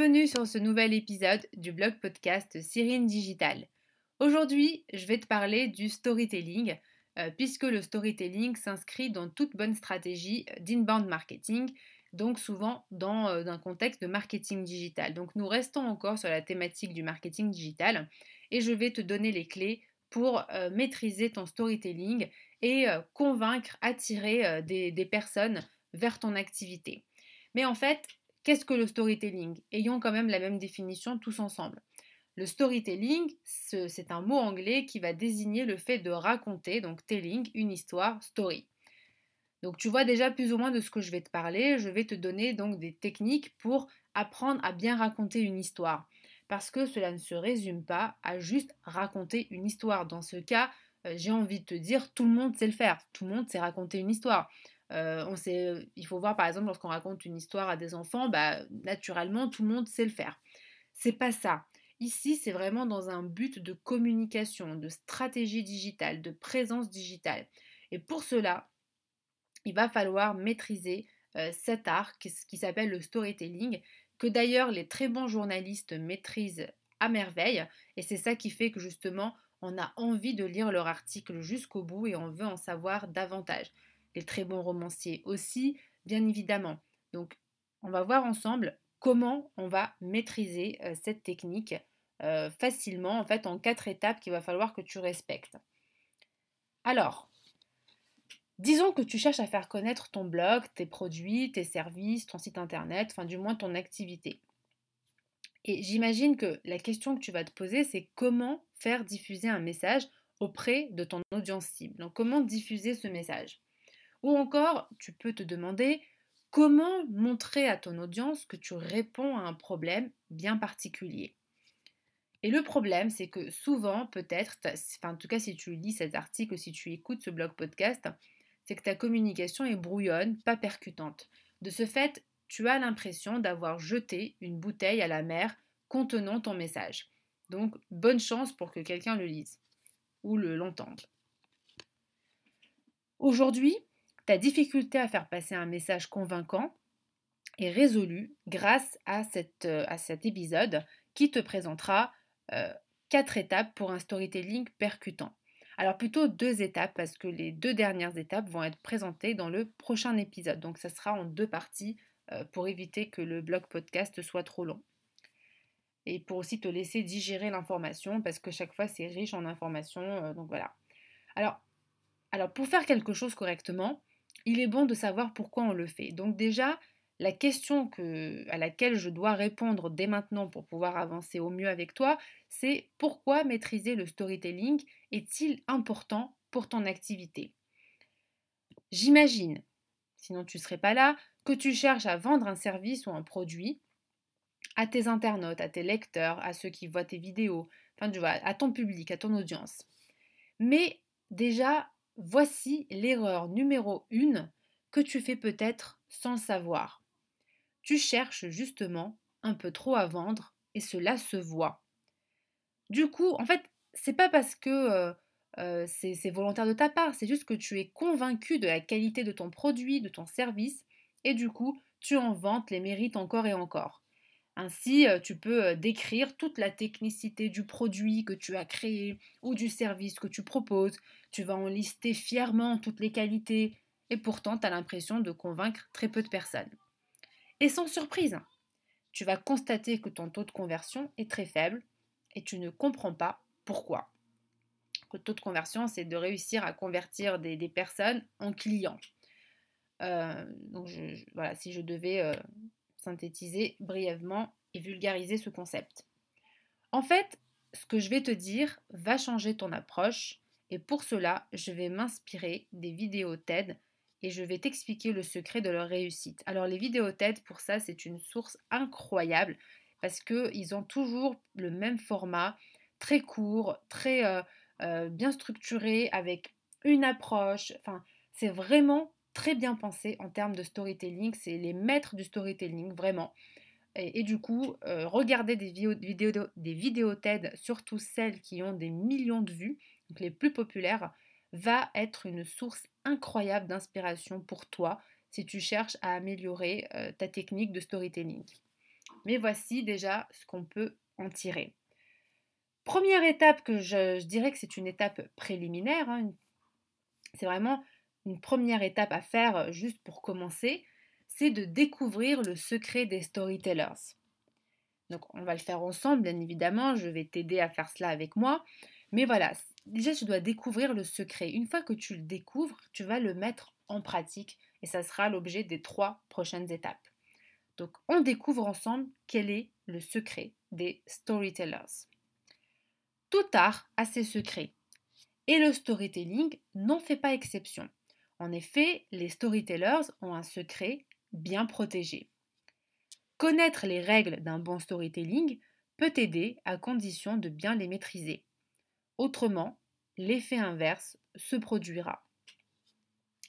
Bienvenue sur ce nouvel épisode du blog podcast Cyrine Digital. Aujourd'hui, je vais te parler du storytelling, euh, puisque le storytelling s'inscrit dans toute bonne stratégie d'inbound marketing, donc souvent dans euh, un contexte de marketing digital. Donc nous restons encore sur la thématique du marketing digital et je vais te donner les clés pour euh, maîtriser ton storytelling et convaincre, attirer des personnes vers ton activité. Mais en fait, Qu'est-ce que le storytelling? Ayons quand même la même définition tous ensemble. Le storytelling, c'est un mot anglais qui va désigner le fait de raconter, donc telling, une histoire, story. Donc tu vois déjà plus ou moins de ce que je vais te parler. Je vais te donner donc des techniques pour apprendre à bien raconter une histoire. Parce que cela ne se résume pas à juste raconter une histoire. Dans ce cas, euh, j'ai envie de te dire, tout le monde sait le faire. Tout le monde sait raconter une histoire. Euh, on sait, il faut voir par exemple lorsqu'on raconte une histoire à des enfants, bah, naturellement tout le monde sait le faire. C'est pas ça. Ici, c'est vraiment dans un but de communication, de stratégie digitale, de présence digitale. Et pour cela, il va falloir maîtriser euh, cet art qui s'appelle le storytelling, que d'ailleurs les très bons journalistes maîtrisent à merveille. Et c'est ça qui fait que justement, on a envie de lire leur article jusqu'au bout et on veut en savoir davantage les très bons romanciers aussi, bien évidemment. Donc, on va voir ensemble comment on va maîtriser euh, cette technique euh, facilement, en fait, en quatre étapes qu'il va falloir que tu respectes. Alors, disons que tu cherches à faire connaître ton blog, tes produits, tes services, ton site internet, enfin du moins ton activité. Et j'imagine que la question que tu vas te poser, c'est comment faire diffuser un message auprès de ton audience cible. Donc comment diffuser ce message? Ou encore, tu peux te demander comment montrer à ton audience que tu réponds à un problème bien particulier. Et le problème, c'est que souvent, peut-être, en tout cas si tu lis cet article, si tu écoutes ce blog podcast, c'est que ta communication est brouillonne, pas percutante. De ce fait, tu as l'impression d'avoir jeté une bouteille à la mer contenant ton message. Donc, bonne chance pour que quelqu'un le lise ou le l'entende. Aujourd'hui, ta difficulté à faire passer un message convaincant est résolue grâce à, euh, à cet épisode qui te présentera euh, quatre étapes pour un storytelling percutant. Alors plutôt deux étapes parce que les deux dernières étapes vont être présentées dans le prochain épisode. Donc ça sera en deux parties euh, pour éviter que le blog podcast soit trop long. Et pour aussi te laisser digérer l'information parce que chaque fois c'est riche en informations. donc voilà. Alors, alors pour faire quelque chose correctement, il est bon de savoir pourquoi on le fait. Donc déjà, la question que, à laquelle je dois répondre dès maintenant pour pouvoir avancer au mieux avec toi, c'est pourquoi maîtriser le storytelling est-il important pour ton activité? J'imagine, sinon tu ne serais pas là, que tu cherches à vendre un service ou un produit à tes internautes, à tes lecteurs, à ceux qui voient tes vidéos, enfin tu vois, à ton public, à ton audience. Mais déjà, Voici l'erreur numéro 1 que tu fais peut-être sans savoir. Tu cherches justement un peu trop à vendre et cela se voit. Du coup, en fait, c'est pas parce que euh, euh, c'est volontaire de ta part, c'est juste que tu es convaincu de la qualité de ton produit, de ton service, et du coup, tu en vantes les mérites encore et encore. Ainsi, euh, tu peux décrire toute la technicité du produit que tu as créé ou du service que tu proposes, tu vas en lister fièrement toutes les qualités, et pourtant tu as l'impression de convaincre très peu de personnes. Et sans surprise, tu vas constater que ton taux de conversion est très faible et tu ne comprends pas pourquoi. Le taux de conversion, c'est de réussir à convertir des, personnes en clients. Euh, donc voilà, si je devais euh, synthétiser brièvement et vulgariser ce concept. En fait, ce que je vais te dire va changer ton approche et pour cela, je vais m'inspirer des vidéos TED et je vais t'expliquer le secret de leur réussite. Alors les vidéos TED, pour ça, c'est une source incroyable parce qu'ils ont toujours le même format, très court, très euh, euh, bien structuré, avec une approche. Enfin, c'est vraiment très bien pensé en termes de storytelling. C'est les maîtres du storytelling, vraiment. Et, du coup, euh, regardez des vidéos, TED, surtout celles qui ont des millions de vues, donc les plus populaires, va être une source incroyable d'inspiration pour toi si tu cherches à améliorer euh, ta technique de storytelling. mais voici déjà ce qu'on peut en tirer. Première étape que je, dirais que c'est une étape préliminaire, hein, c'est vraiment une première étape à faire euh, juste pour commencer, c'est de découvrir le secret des storytellers. Donc on va le faire ensemble, bien évidemment, je vais t'aider à faire cela avec moi, mais voilà, déjà tu dois découvrir le secret. Une fois que tu le découvres, tu vas le mettre en pratique et ça sera l'objet des trois prochaines étapes. Donc on découvre ensemble quel est le secret des storytellers. Tout art a ses secrets et le storytelling n'en fait pas exception. En effet, les storytellers ont un secret bien protégé. Connaître les règles d'un bon storytelling peut aider à condition de bien les maîtriser. Autrement, l'effet inverse se produira.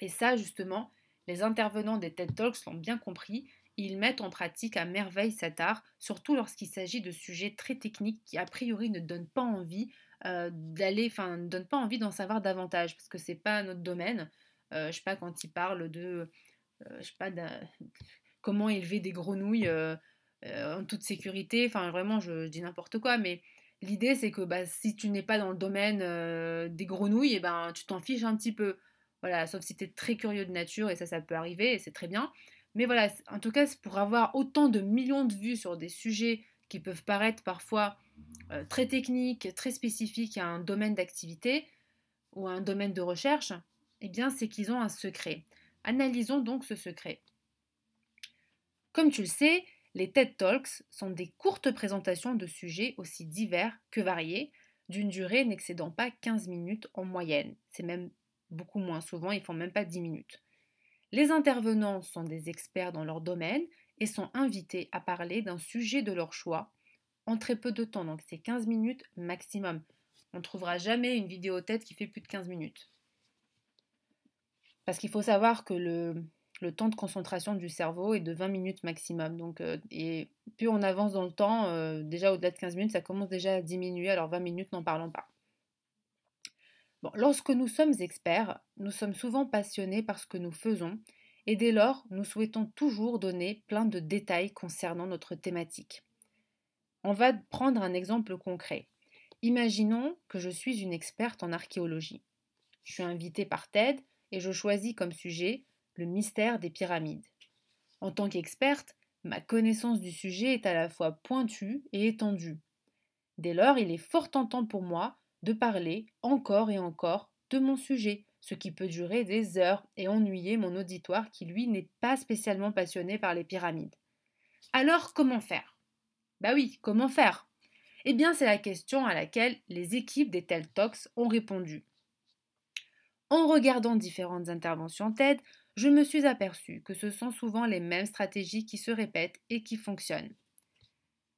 Et ça, justement, les intervenants des TED Talks l'ont bien compris. Ils mettent en pratique à merveille cet art, surtout lorsqu'il s'agit de sujets très techniques qui, a priori, ne donnent pas envie euh, d'aller, enfin, ne donnent pas envie d'en savoir davantage, parce que c'est pas notre domaine. Euh, je sais pas quand ils parlent de, euh, comment élever des grenouilles en toute sécurité. Enfin, vraiment, je dis n'importe quoi, mais L'idée, c'est que bah, si tu n'es pas dans le domaine euh, des grenouilles, et eh ben, tu t'en fiches un petit peu. Voilà, sauf si tu es très curieux de nature, et ça, ça peut arriver, et c'est très bien. Mais voilà, en tout cas, pour avoir autant de millions de vues sur des sujets qui peuvent paraître parfois euh, très techniques, très spécifiques à un domaine d'activité ou à un domaine de recherche, eh bien, c'est qu'ils ont un secret. Analysons donc ce secret. Comme tu le sais, les TED Talks sont des courtes présentations de sujets aussi divers que variés, d'une durée n'excédant pas 15 minutes en moyenne. C'est même beaucoup moins souvent, ils font même pas 10 minutes. Les intervenants sont des experts dans leur domaine et sont invités à parler d'un sujet de leur choix en très peu de temps, donc c'est 15 minutes maximum. On ne trouvera jamais une vidéo TED qui fait plus de 15 minutes. Parce qu'il faut savoir que le, temps de concentration du cerveau est de 20 minutes maximum. Donc, euh, et plus on avance dans le temps, euh, déjà au-delà de 15 minutes, ça commence déjà à diminuer, alors 20 minutes, n'en parlons pas. Lorsque nous sommes experts, nous sommes souvent passionnés par ce que nous faisons, et dès lors, nous souhaitons toujours donner plein de détails concernant notre thématique. On va prendre un exemple concret. Imaginons que je suis une experte en archéologie. Je suis invitée par TED et je choisis comme sujet le mystère des pyramides. En tant qu'experte, ma connaissance du sujet est à la fois pointue et étendue. Dès lors, il est fort tentant pour moi de parler encore et encore de mon sujet, ce qui peut durer des heures et ennuyer mon auditoire qui, lui, n'est pas spécialement passionné par les pyramides. Alors, comment faire? Bah oui, comment faire? Eh bien, c'est la question à laquelle les équipes des TED Talks ont répondu. En regardant différentes interventions TED, je me suis aperçu que ce sont souvent les mêmes stratégies qui se répètent et qui fonctionnent.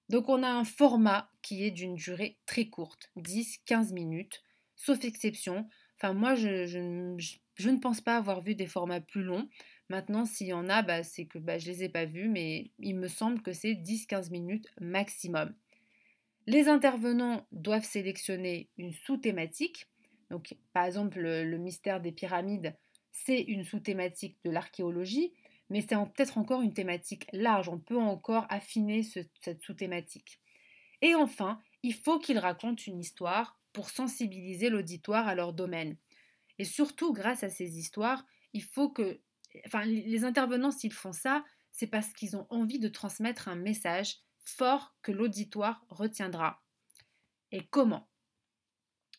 Donc on a un format qui est d'une durée très courte, 10-15 minutes, sauf exception. Enfin moi je, ne pense pas avoir vu des formats plus longs. Maintenant s'il y en a, bah, c'est que bah, je ne les ai pas vus, mais il me semble que c'est 10-15 minutes maximum. Les intervenants doivent sélectionner une sous-thématique. Donc par exemple le mystère des pyramides, c'est une sous-thématique de l'archéologie, mais c'est peut-être encore une thématique large. On peut encore affiner cette sous-thématique. Et enfin, il faut qu'ils racontent une histoire pour sensibiliser l'auditoire à leur domaine. Et surtout, grâce à ces histoires, il faut que, les intervenants, s'ils font ça, c'est parce qu'ils ont envie de transmettre un message fort que l'auditoire retiendra. Et comment?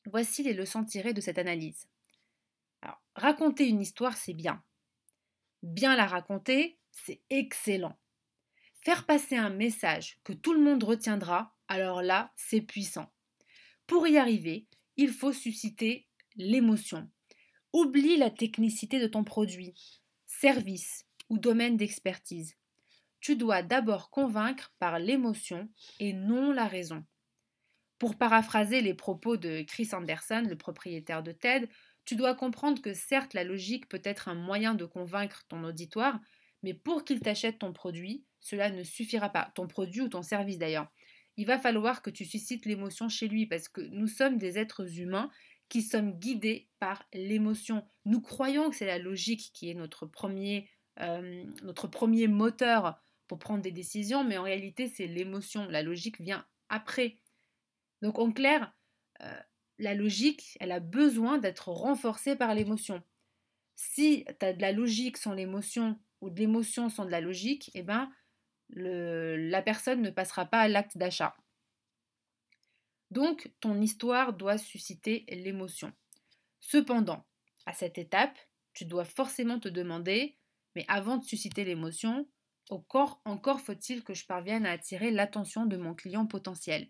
Voici les leçons tirées de cette analyse. Raconter une histoire, c'est bien. Bien la raconter, c'est excellent. Faire passer un message que tout le monde retiendra, alors là, c'est puissant. Pour y arriver, il faut susciter l'émotion. Oublie la technicité de ton produit, service ou domaine d'expertise. Tu dois d'abord convaincre par l'émotion et non la raison. Pour paraphraser les propos de Chris Anderson, le propriétaire de TED, tu dois comprendre que certes la logique peut être un moyen de convaincre ton auditoire, mais pour qu'il t'achète ton produit, cela ne suffira pas, ton produit ou ton service d'ailleurs. Il va falloir que tu suscites l'émotion chez lui parce que nous sommes des êtres humains qui sommes guidés par l'émotion. Nous croyons que c'est la logique qui est notre premier, euh, notre premier moteur pour prendre des décisions, mais en réalité, c'est l'émotion. La logique vient après. Donc, en clair, euh, la logique, elle a besoin d'être renforcée par l'émotion. Si tu as de la logique sans l'émotion ou de l'émotion sans de la logique, eh ben, la personne ne passera pas à l'acte d'achat. Donc, ton histoire doit susciter l'émotion. Cependant, à cette étape, tu dois forcément te demander, mais avant de susciter l'émotion, encore, encore faut-il que je parvienne à attirer l'attention de mon client potentiel.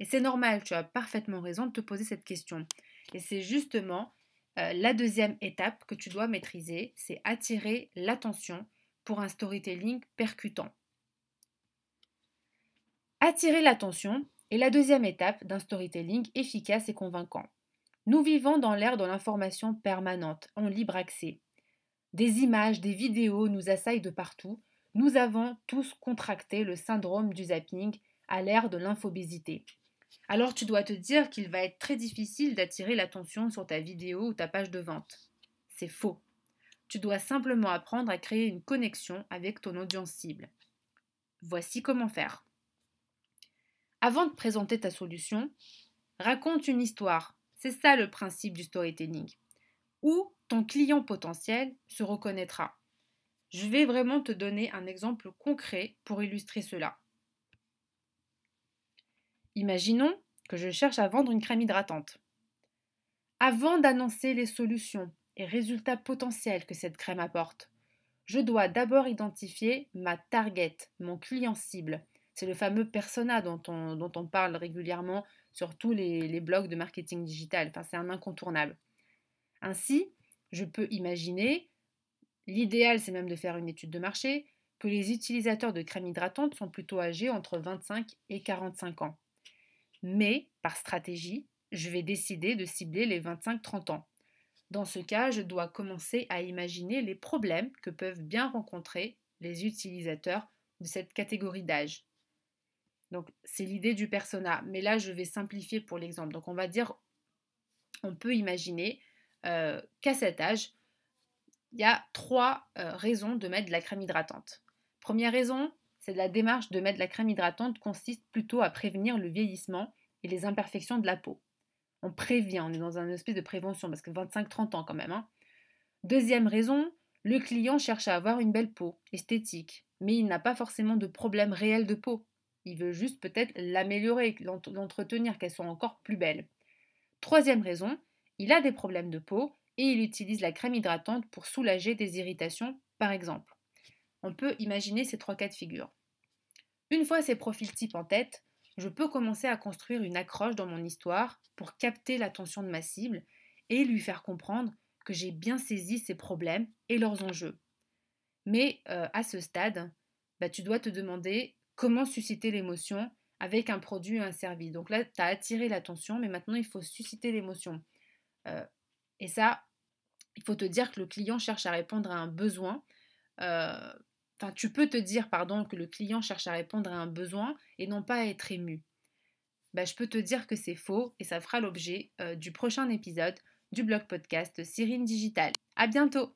Et c'est normal, tu as parfaitement raison de te poser cette question. Et c'est justement euh, la deuxième étape que tu dois maîtriser, c'est attirer l'attention pour un storytelling percutant. Attirer l'attention est la deuxième étape d'un storytelling efficace et convaincant. Nous vivons dans l'ère de l'information permanente, en libre accès. Des images, des vidéos nous assaillent de partout. Nous avons tous contracté le syndrome du zapping à l'ère de l'infobésité. Alors tu dois te dire qu'il va être très difficile d'attirer l'attention sur ta vidéo ou ta page de vente. C'est faux. Tu dois simplement apprendre à créer une connexion avec ton audience cible. Voici comment faire. Avant de présenter ta solution, raconte une histoire. C'est ça le principe du storytelling. Où ton client potentiel se reconnaîtra. Je vais vraiment te donner un exemple concret pour illustrer cela. Imaginons que je cherche à vendre une crème hydratante. Avant d'annoncer les solutions et résultats potentiels que cette crème apporte, je dois d'abord identifier ma target, mon client cible, c'est le fameux persona dont on, parle régulièrement sur tous les, blogs de marketing digital. Enfin, c'est un incontournable. Ainsi, je peux imaginer, l'idéal c'est même de faire une étude de marché, que les utilisateurs de crème hydratante sont plutôt âgés entre 25 et 45 ans. Mais, par stratégie, je vais décider de cibler les 25-30 ans. Dans ce cas, je dois commencer à imaginer les problèmes que peuvent bien rencontrer les utilisateurs de cette catégorie d'âge. Donc c'est l'idée du persona. Mais là, je vais simplifier pour l'exemple. Donc on va dire, on peut imaginer euh, qu'à cet âge, il y a trois euh, raisons de mettre de la crème hydratante. Première raison, c'est la démarche de mettre la crème hydratante consiste plutôt à prévenir le vieillissement et les imperfections de la peau. On prévient, on est dans un espèce de prévention parce que 25-30 ans quand même. Hein. Deuxième raison, le client cherche à avoir une belle peau, esthétique, mais il n'a pas forcément de problème réel de peau. Il veut juste peut-être l'améliorer, l'entretenir, qu'elle soit encore plus belle. Troisième raison, il a des problèmes de peau et il utilise la crème hydratante pour soulager des irritations, par exemple. On peut imaginer ces trois cas de figure. Une fois ces profils types en tête, je peux commencer à construire une accroche dans mon histoire pour capter l'attention de ma cible et lui faire comprendre que j'ai bien saisi ses problèmes et leurs enjeux. Mais euh, à ce stade, bah, tu dois te demander comment susciter l'émotion avec un produit ou un service. Donc là, tu as attiré l'attention, mais maintenant, il faut susciter l'émotion. Euh, et ça, il faut te dire que le client cherche à répondre à un besoin. Euh, enfin, tu peux te dire, pardon, que le client cherche à répondre à un besoin et non pas à être ému. Bah, je peux te dire que c'est faux et ça fera l'objet euh, du prochain épisode du blog podcast Cyrine Digital. À bientôt!